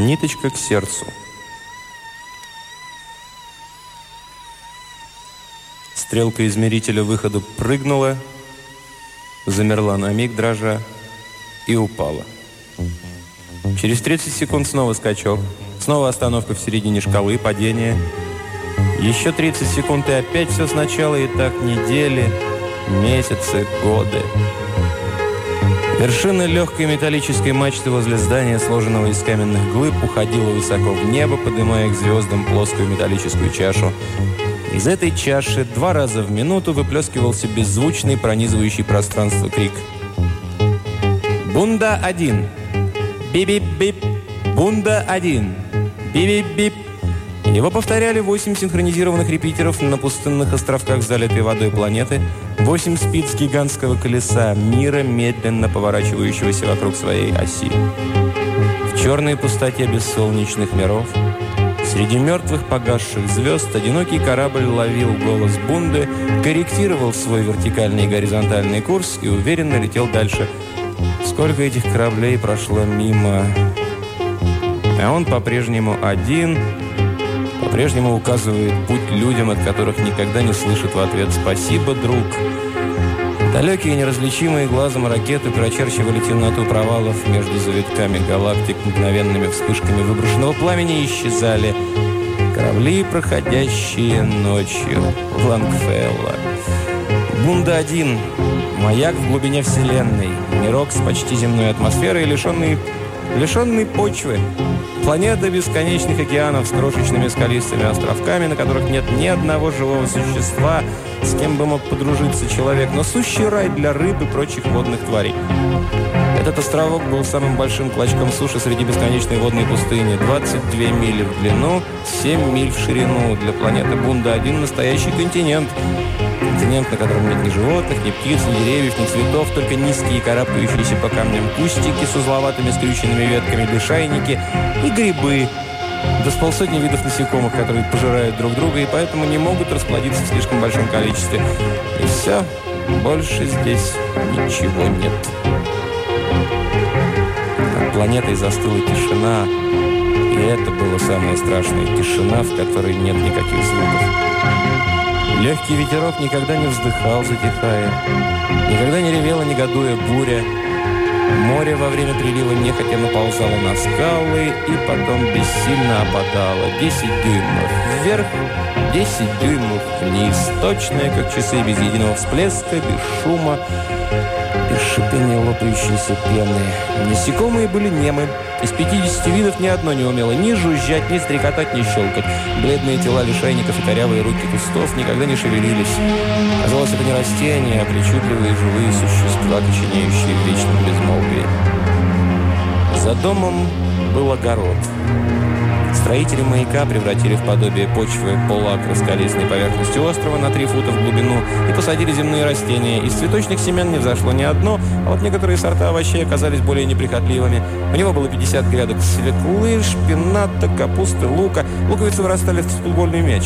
Ниточка к сердцу. Стрелка измерителя выхода прыгнула, замерла на миг, дрожа, и упала. Через 30 секунд снова скачок, снова остановка в середине шкалы, падение. Еще 30 секунд и опять все сначала, и так недели, месяцы, годы. Вершина легкой металлической мачты возле здания, сложенного из каменных глыб, уходила высоко в небо, поднимая к звездам плоскую металлическую чашу. Из этой чаши два раза в минуту выплескивался беззвучный, пронизывающий пространство крик. «Бунда-1! Бип-бип-бип! Бунда-1! Бип-бип-бип!» Его повторяли восемь синхронизированных репитеров на пустынных островках, залитой водой планеты, восемь спиц гигантского колеса мира, медленно поворачивающегося вокруг своей оси. В черной пустоте бессолнечных миров – Среди мертвых погасших звезд одинокий корабль ловил голос Бунды, корректировал свой вертикальный и горизонтальный курс и уверенно летел дальше. Сколько этих кораблей прошло мимо... А он по-прежнему один, по-прежнему указывает путь людям, от которых никогда не слышит в ответ «Спасибо, друг». Далекие неразличимые глазом ракеты прочерчивали темноту провалов между завитками галактик мгновенными вспышками выброшенного пламени исчезали корабли, проходящие ночью в Лангфелла. Бунда-1 – маяк в глубине Вселенной, мирок с почти земной атмосферой, лишенный, лишенный почвы, Планета бесконечных океанов с крошечными скалистыми островками, на которых нет ни одного живого существа, с кем бы мог подружиться человек, но сущий рай для рыб и прочих водных тварей. Этот островок был самым большим клочком суши среди бесконечной водной пустыни. 22 мили в длину, 7 миль в ширину. Для планеты Бунда один настоящий континент. Континент, на котором нет ни животных, ни птиц, ни деревьев, ни цветов, только низкие карабкающиеся по камням кустики с узловатыми скрюченными ветками, лишайники и грибы, до с полсотни видов насекомых, которые пожирают друг друга и поэтому не могут расплодиться в слишком большом количестве. И все, больше здесь ничего нет. Планетой застыла тишина, и это было самое страшное. Тишина, в которой нет никаких звуков. Легкий ветерок никогда не вздыхал, затихая. Никогда не ревела, негодуя буря. Море во время прилива нехотя наползало на скалы и потом бессильно опадало. 10 дюймов вверх, 10 дюймов вниз. Точное, как часы, без единого всплеска, без шума, без шипения лопающейся пены. Насекомые были немы. Из 50 видов ни одно не умело ни жужжать, ни стрекотать, ни щелкать. Бледные тела лишайников и корявые руки кустов никогда не шевелились. Казалось, это не растения, а причудливые живые существа, коченеющие в вечном безмолвии. За домом был огород. Строители маяка превратили в подобие почвы полуакра скалистной поверхности острова на три фута в глубину и посадили земные растения. Из цветочных семян не взошло ни одно, а вот некоторые сорта овощей оказались более неприхотливыми. У него было 50 грядок свеклы, шпината, капусты, лука. Луковицы вырастали в футбольный мяч.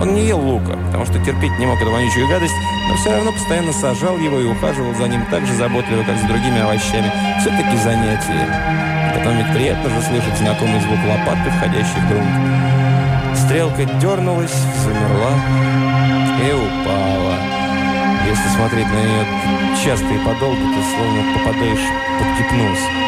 Он не ел лука, потому что терпеть не мог эту вонючую гадость, но все равно постоянно сажал его и ухаживал за ним так же заботливо, как за другими овощами. Все-таки занятие. Потом ведь приятно же слышать знакомый звук лопаты, входящей в грунт. Стрелка дернулась, замерла и упала. Если смотреть на нее часто и подолгу, то словно попадаешь под гипноз.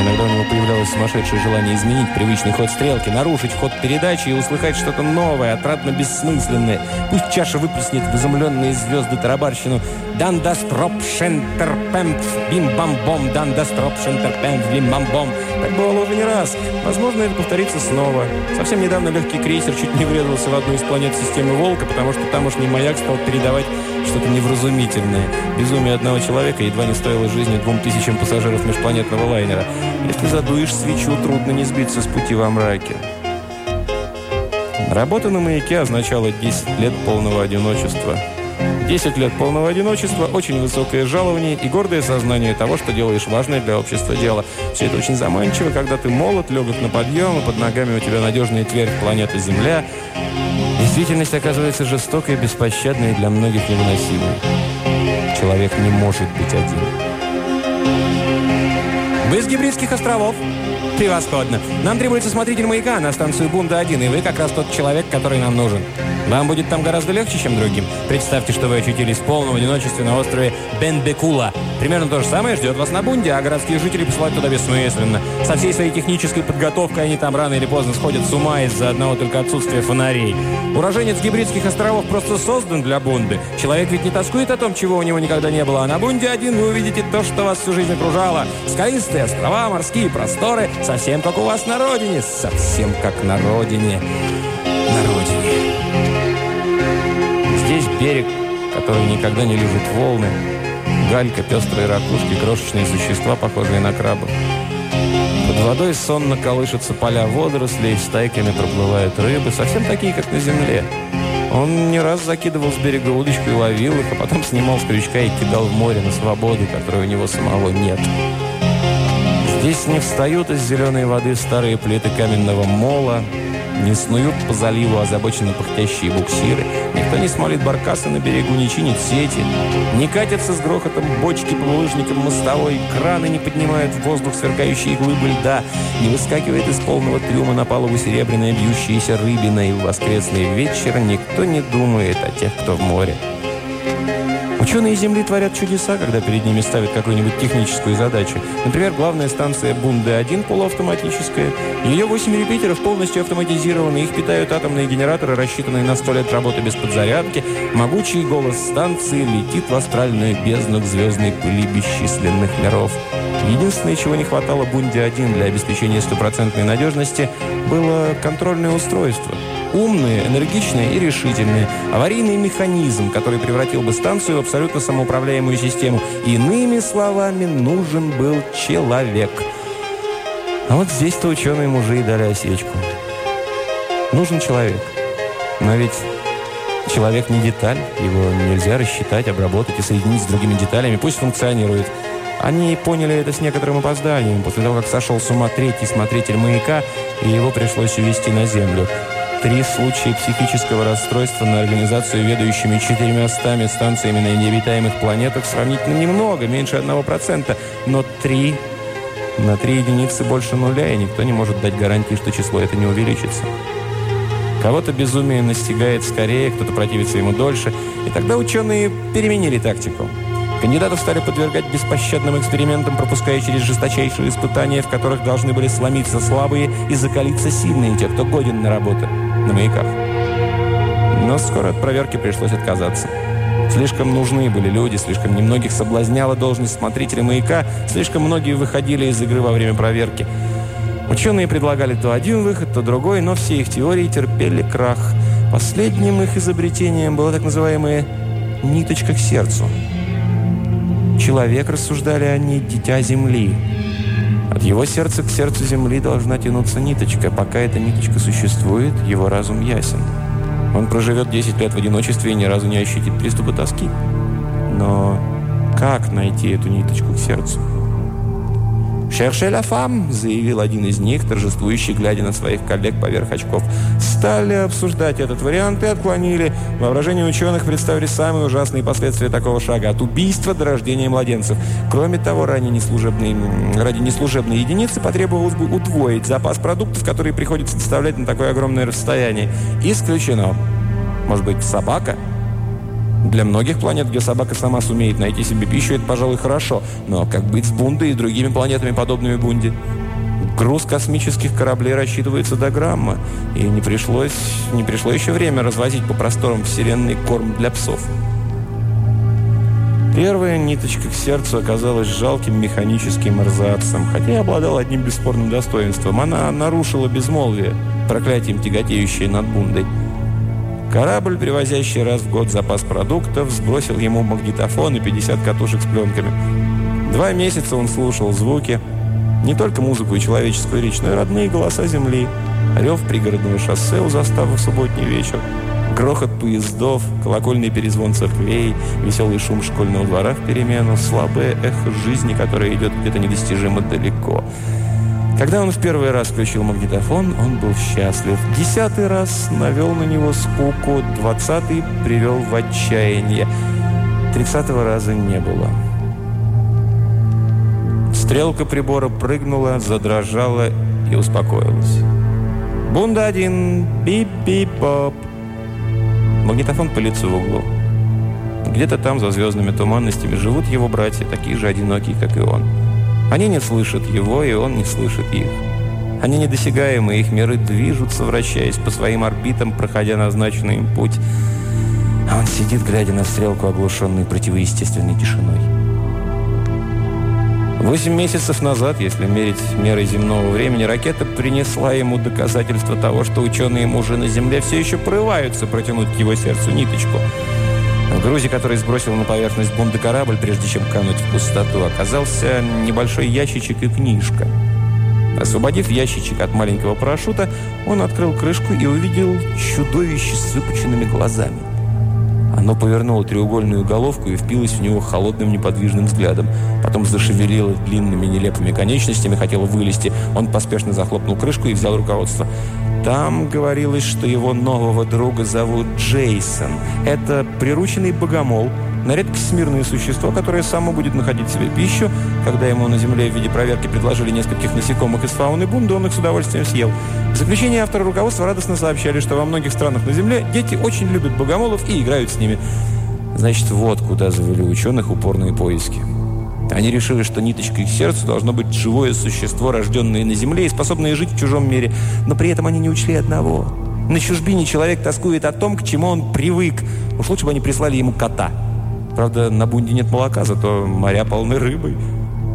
Иногда у него появлялось сумасшедшее желание изменить привычный ход стрелки, нарушить ход передачи и услыхать что-то новое, отрадно бессмысленное. Пусть чаша выплеснет в изумленные звезды тарабарщину «Дан дастроп шентерпемп бим-бам-бом, дан дастроп шентерпемп бим-бам-бом». Так бывало уже не раз. Возможно, это повторится снова. Совсем недавно легкий крейсер чуть не врезался в одну из планет системы «Волка», потому что тамошний маяк стал передавать что-то невразумительное. Безумие одного человека едва не стоило жизни двум тысячам пассажиров межпланетного лайнера. Если задуешь свечу, трудно не сбиться с пути во мраке. Работа на маяке означала 10 лет полного одиночества. 10 лет полного одиночества, очень высокое жалование и гордое сознание того, что делаешь важное для общества дело. Все это очень заманчиво, когда ты молод, легок на подъем, и под ногами у тебя надежная твердь планеты Земля. Действительность оказывается жестокой, беспощадной и для многих невыносимой. Человек не может быть один. Вы с Гибридских островов? Превосходно. Нам требуется смотритель маяка на станцию Бунда-1, и вы как раз тот человек, который нам нужен. Вам будет там гораздо легче, чем другим. Представьте, что вы очутились в полном одиночестве на острове Бенбекула. Примерно то же самое ждет вас на Бунде, а городские жители посылать туда бессмысленно. Со всей своей технической подготовкой они там рано или поздно сходят с ума из-за одного только отсутствия фонарей. Уроженец Гибридских островов просто создан для Бунды. Человек ведь не тоскует о том, чего у него никогда не было, а на Бунде один вы увидите то, что вас всю жизнь окружало. Скалистые острова, морские просторы, совсем как у вас на родине. Совсем как на родине. На родине. Здесь берег, который никогда не любит волны, галька, пестрые ракушки, крошечные существа, похожие на крабов. Под водой сонно колышутся поля водорослей, стайками проплывают рыбы, совсем такие, как на земле. Он не раз закидывал с берега удочку и ловил их, а потом снимал с крючка и кидал в море на свободу, которой у него самого нет. Здесь не встают из зеленой воды старые плиты каменного мола, не снуют по заливу озабоченно пыхтящие буксиры. Никто не смолит баркасы на берегу, не чинит сети. Не катятся с грохотом бочки по булыжникам мостовой. Краны не поднимают в воздух сверкающие глыбы льда. Не выскакивает из полного трюма на палубу серебряная бьющаяся рыбина. И в воскресный вечер никто не думает о тех, кто в море. Ученые Земли творят чудеса, когда перед ними ставят какую-нибудь техническую задачу. Например, главная станция Бунде-1 полуавтоматическая. Ее 8 репитеров полностью автоматизированы. Их питают атомные генераторы, рассчитанные на 100 лет работы без подзарядки. Могучий голос станции летит в астральную бездну к звездной пыли бесчисленных миров. Единственное, чего не хватало Бунде-1 для обеспечения стопроцентной надежности, было контрольное устройство – Умные, энергичные и решительные. Аварийный механизм, который превратил бы станцию в абсолютно самоуправляемую систему. Иными словами, нужен был человек. А вот здесь-то ученые мужи и дали осечку. Нужен человек. Но ведь человек не деталь. Его нельзя рассчитать, обработать и соединить с другими деталями. Пусть функционирует. Они поняли это с некоторым опозданием, после того, как сошел с ума третий смотритель маяка, и его пришлось увезти на Землю. Три случая психического расстройства на организацию ведущими четырьмястами станциями на необитаемых планетах сравнительно немного, меньше одного процента, но три на три единицы больше нуля, и никто не может дать гарантии, что число это не увеличится. Кого-то безумие настигает скорее, кто-то противится ему дольше, и тогда ученые переменили тактику. Кандидатов стали подвергать беспощадным экспериментам, пропуская через жесточайшие испытания, в которых должны были сломиться слабые и закалиться сильные, те, кто годен на работу на маяках. Но скоро от проверки пришлось отказаться. Слишком нужны были люди, слишком немногих соблазняла должность смотрителя маяка, слишком многие выходили из игры во время проверки. Ученые предлагали то один выход, то другой, но все их теории терпели крах. Последним их изобретением была так называемая «ниточка к сердцу». Человек, рассуждали они, дитя Земли – от его сердца к сердцу Земли должна тянуться ниточка. Пока эта ниточка существует, его разум ясен. Он проживет 10 лет в одиночестве и ни разу не ощутит приступа тоски. Но как найти эту ниточку к сердцу? «Шерше ла фам», — заявил один из них, торжествующий, глядя на своих коллег поверх очков. Стали обсуждать этот вариант и отклонили. Воображение ученых представили самые ужасные последствия такого шага. От убийства до рождения младенцев. Кроме того, ранее неслужебные, ради неслужебной единицы потребовалось бы удвоить запас продуктов, которые приходится доставлять на такое огромное расстояние. Исключено. Может быть, собака? Для многих планет, где собака сама сумеет найти себе пищу, это, пожалуй, хорошо. Но как быть с Бундой и другими планетами, подобными Бунде? Груз космических кораблей рассчитывается до грамма, и не, пришлось, не пришло еще время развозить по просторам Вселенной корм для псов. Первая ниточка к сердцу оказалась жалким механическим эрзацем, хотя и обладала одним бесспорным достоинством. Она нарушила безмолвие, проклятием тяготеющее над Бундой. Корабль, привозящий раз в год запас продуктов, сбросил ему магнитофон и 50 катушек с пленками. Два месяца он слушал звуки, не только музыку и человеческую речь, но и родные голоса земли, рев пригородного шоссе у заставы в субботний вечер, грохот поездов, колокольный перезвон церквей, веселый шум школьного двора в перемену, слабое эхо жизни, которое идет где-то недостижимо далеко – когда он в первый раз включил магнитофон, он был счастлив. Десятый раз навел на него скуку, двадцатый привел в отчаяние. Тридцатого раза не было. Стрелка прибора прыгнула, задрожала и успокоилась. «Бунда один! Бип-бип-боп!» Магнитофон пылится в углу. Где-то там, за звездными туманностями, живут его братья, такие же одинокие, как и он. Они не слышат его, и он не слышит их. Они недосягаемы, их миры движутся, вращаясь по своим орбитам, проходя назначенный им путь. А он сидит, глядя на стрелку, оглушенный противоестественной тишиной. Восемь месяцев назад, если мерить мерой земного времени, ракета принесла ему доказательство того, что ученые-мужи на Земле все еще прорываются протянуть к его сердцу ниточку. В грузе, который сбросил на поверхность бунда корабль, прежде чем кануть в пустоту, оказался небольшой ящичек и книжка – Освободив ящичек от маленького парашюта, он открыл крышку и увидел чудовище с выпученными глазами. Оно повернуло треугольную головку и впилось в него холодным неподвижным взглядом. Потом зашевелило длинными нелепыми конечностями, хотело вылезти. Он поспешно захлопнул крышку и взял руководство. Там говорилось, что его нового друга зовут Джейсон. Это прирученный богомол – на редкость смирное существо, которое само будет находить себе пищу. Когда ему на земле в виде проверки предложили нескольких насекомых из фауны бунда, он их с удовольствием съел. В заключение автора руководства радостно сообщали, что во многих странах на земле дети очень любят богомолов и играют с ними. Значит, вот куда завели ученых упорные поиски. Они решили, что ниточкой к сердцу должно быть живое существо, рожденное на земле и способное жить в чужом мире. Но при этом они не учли одного. На чужбине человек тоскует о том, к чему он привык. Уж лучше бы они прислали ему кота. Правда, на бунде нет молока, зато моря полны рыбой.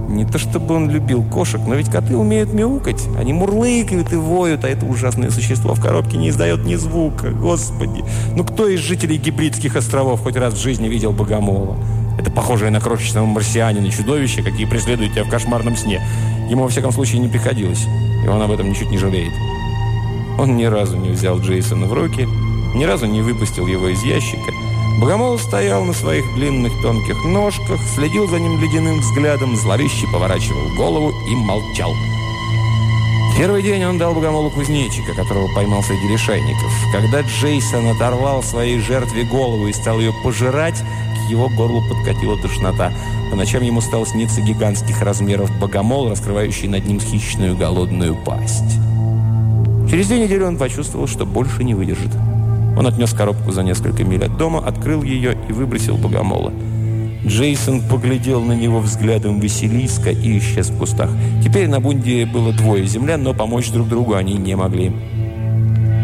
Не то чтобы он любил кошек, но ведь коты умеют мяукать. Они мурлыкают и воют, а это ужасное существо в коробке не издает ни звука. Господи! Ну кто из жителей гибридских островов хоть раз в жизни видел богомола? Это похожее на крошечного марсианина чудовище, какие преследуют тебя в кошмарном сне. Ему, во всяком случае, не приходилось. И он об этом ничуть не жалеет. Он ни разу не взял Джейсона в руки, ни разу не выпустил его из ящика – Богомол стоял на своих длинных тонких ножках, следил за ним ледяным взглядом, зловеще поворачивал голову и молчал. Первый день он дал Богомолу кузнечика, которого поймал среди лишайников. Когда Джейсон оторвал своей жертве голову и стал ее пожирать, его горлу подкатила тошнота. По ночам ему стал сниться гигантских размеров богомол, раскрывающий над ним хищную голодную пасть. Через две недели он почувствовал, что больше не выдержит. Он отнес коробку за несколько миль от дома, открыл ее и выбросил богомола. Джейсон поглядел на него взглядом Василиска и исчез в кустах. Теперь на бунде было двое землян, но помочь друг другу они не могли.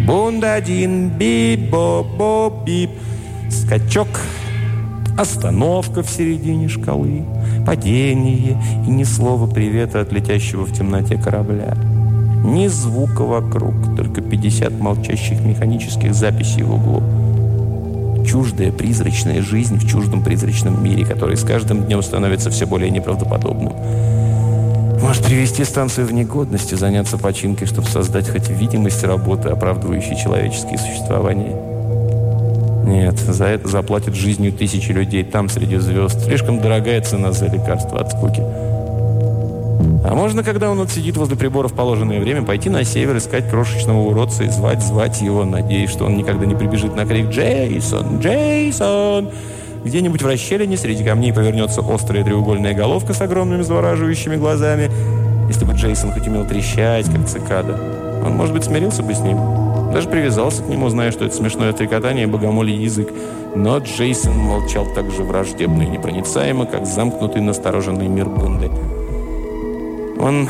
Бунда один, бип-бо-бо-бип. Скачок, остановка в середине шкалы, падение и ни слова привета от летящего в темноте корабля. Ни звука вокруг, только 50 молчащих механических записей в углу. Чуждая призрачная жизнь в чуждом призрачном мире, который с каждым днем становится все более неправдоподобным. Может, привести станцию в негодность и заняться починкой, чтобы создать хоть видимость работы, оправдывающей человеческое существование? Нет, за это заплатят жизнью тысячи людей там, среди звезд. Слишком дорогая цена за лекарство от скуки. А можно, когда он вот сидит возле прибора в положенное время, пойти на север, искать крошечного уродца и звать, звать его, надеясь, что он никогда не прибежит на крик «Джейсон! Джейсон!» Где-нибудь в расщелине среди камней повернется острая треугольная головка с огромными завораживающими глазами. Если бы Джейсон хоть умел трещать, как цикада, он, может быть, смирился бы с ним. Даже привязался к нему, зная, что это смешное трекотание богомолий язык. Но Джейсон молчал так же враждебно и непроницаемо, как замкнутый настороженный мир Бунды. Он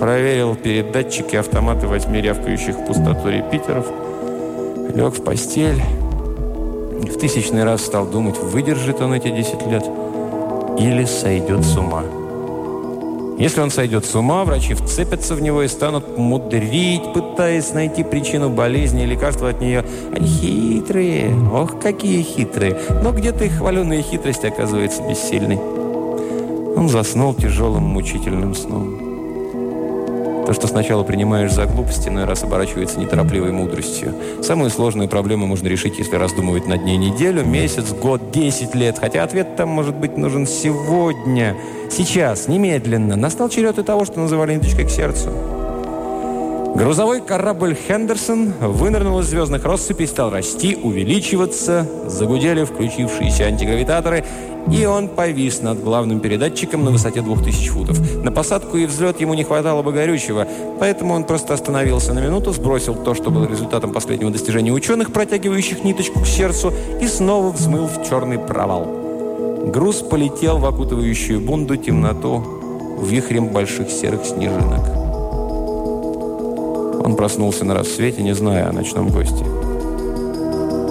проверил передатчики автоматы восьми рявкающих в пустоту репитеров, лег в постель и в тысячный раз стал думать, выдержит он эти 10 лет или сойдет с ума. Если он сойдет с ума, врачи вцепятся в него и станут мудрить, пытаясь найти причину болезни и лекарства от нее. Они хитрые, ох, какие хитрые. Но где-то их хваленая хитрость оказывается бессильной. Он заснул тяжелым, мучительным сном. То, что сначала принимаешь за глупость, иной раз оборачивается неторопливой мудростью. Самую сложную проблему можно решить, если раздумывать над ней неделю, месяц, год, десять лет. Хотя ответ там, может быть, нужен сегодня, сейчас, немедленно. Настал черед и того, что называли ниточкой к сердцу. Грузовой корабль «Хендерсон» вынырнул из звездных россыпей, стал расти, увеличиваться, загудели включившиеся антигравитаторы, и он повис над главным передатчиком на высоте 2000 футов. На посадку и взлет ему не хватало бы горючего, поэтому он просто остановился на минуту, сбросил то, что было результатом последнего достижения ученых, протягивающих ниточку к сердцу, и снова взмыл в черный провал. Груз полетел в окутывающую бунду темноту вихрем больших серых снежинок. Он проснулся на рассвете, не зная о ночном госте.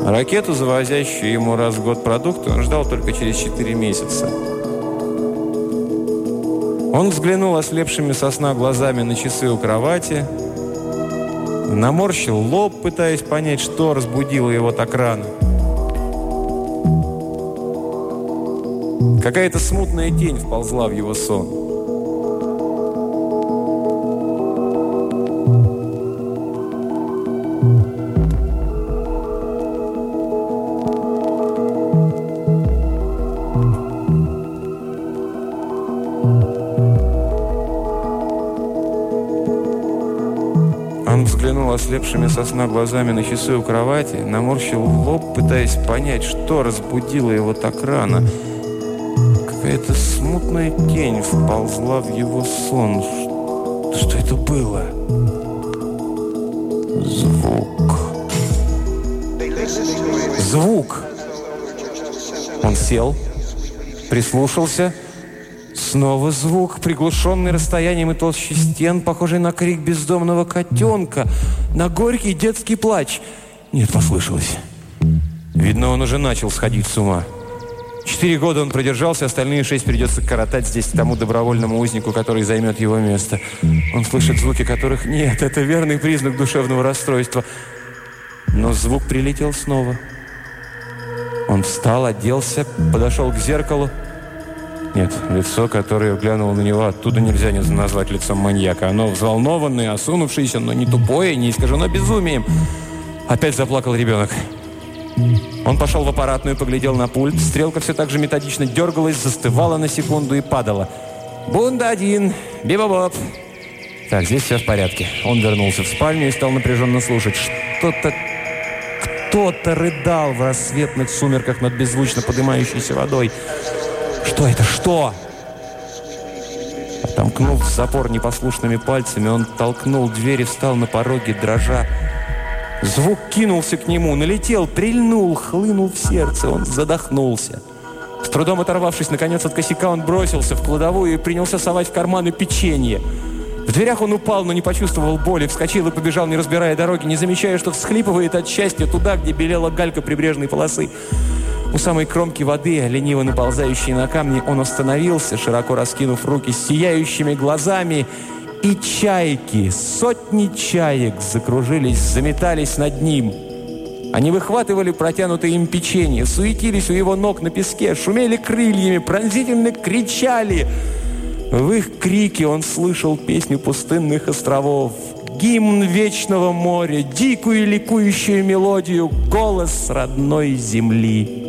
Ракету, завозящую ему раз в год продукты, он ждал только через 4 месяца. Он взглянул ослепшими сосна глазами на часы у кровати, наморщил лоб, пытаясь понять, что разбудило его так рано. Какая-то смутная тень вползла в его сон. Ослепшими сосна глазами на часы у кровати, наморщил лоб, пытаясь понять, что разбудило его так рано. Какая-то смутная тень вползла в его сон. Что это было? Звук. Звук! Он сел, прислушался – Снова звук, приглушенный расстоянием и толщей стен, похожий на крик бездомного котенка, на горький детский плач. Нет, послышалось. Видно, он уже начал сходить с ума. Четыре года он продержался, остальные шесть придется коротать здесь тому добровольному узнику, который займет его место. Он слышит звуки, которых нет. Это верный признак душевного расстройства. Но звук прилетел снова. Он встал, оделся, подошел к зеркалу. Нет, лицо, которое глянуло на него, оттуда нельзя не назвать лицом маньяка. Оно взволнованное, осунувшееся, но не тупое, не искажено безумием. Опять заплакал ребенок. Он пошел в аппаратную, поглядел на пульт. Стрелка все так же методично дергалась, застывала на секунду и падала. «Бунда один! Бибобоп!» Так, здесь все в порядке. Он вернулся в спальню и стал напряженно слушать. Что-то... Кто-то рыдал в рассветных сумерках над беззвучно поднимающейся водой. Что это? Что? Отомкнув запор непослушными пальцами, он толкнул дверь и встал на пороге, дрожа. Звук кинулся к нему, налетел, прильнул, хлынул в сердце. Он задохнулся. С трудом оторвавшись, наконец, от косяка, он бросился в кладовую и принялся совать в карманы печенье. В дверях он упал, но не почувствовал боли, вскочил и побежал, не разбирая дороги, не замечая, что всхлипывает от счастья туда, где белела галька прибрежной полосы. У самой кромки воды, лениво наползающей на камни, он остановился, широко раскинув руки сияющими глазами, и чайки, сотни чаек закружились, заметались над ним. Они выхватывали протянутые им печенье, суетились у его ног на песке, шумели крыльями, пронзительно кричали. В их крике он слышал песню пустынных островов, гимн вечного моря, дикую ликующую мелодию, голос родной земли.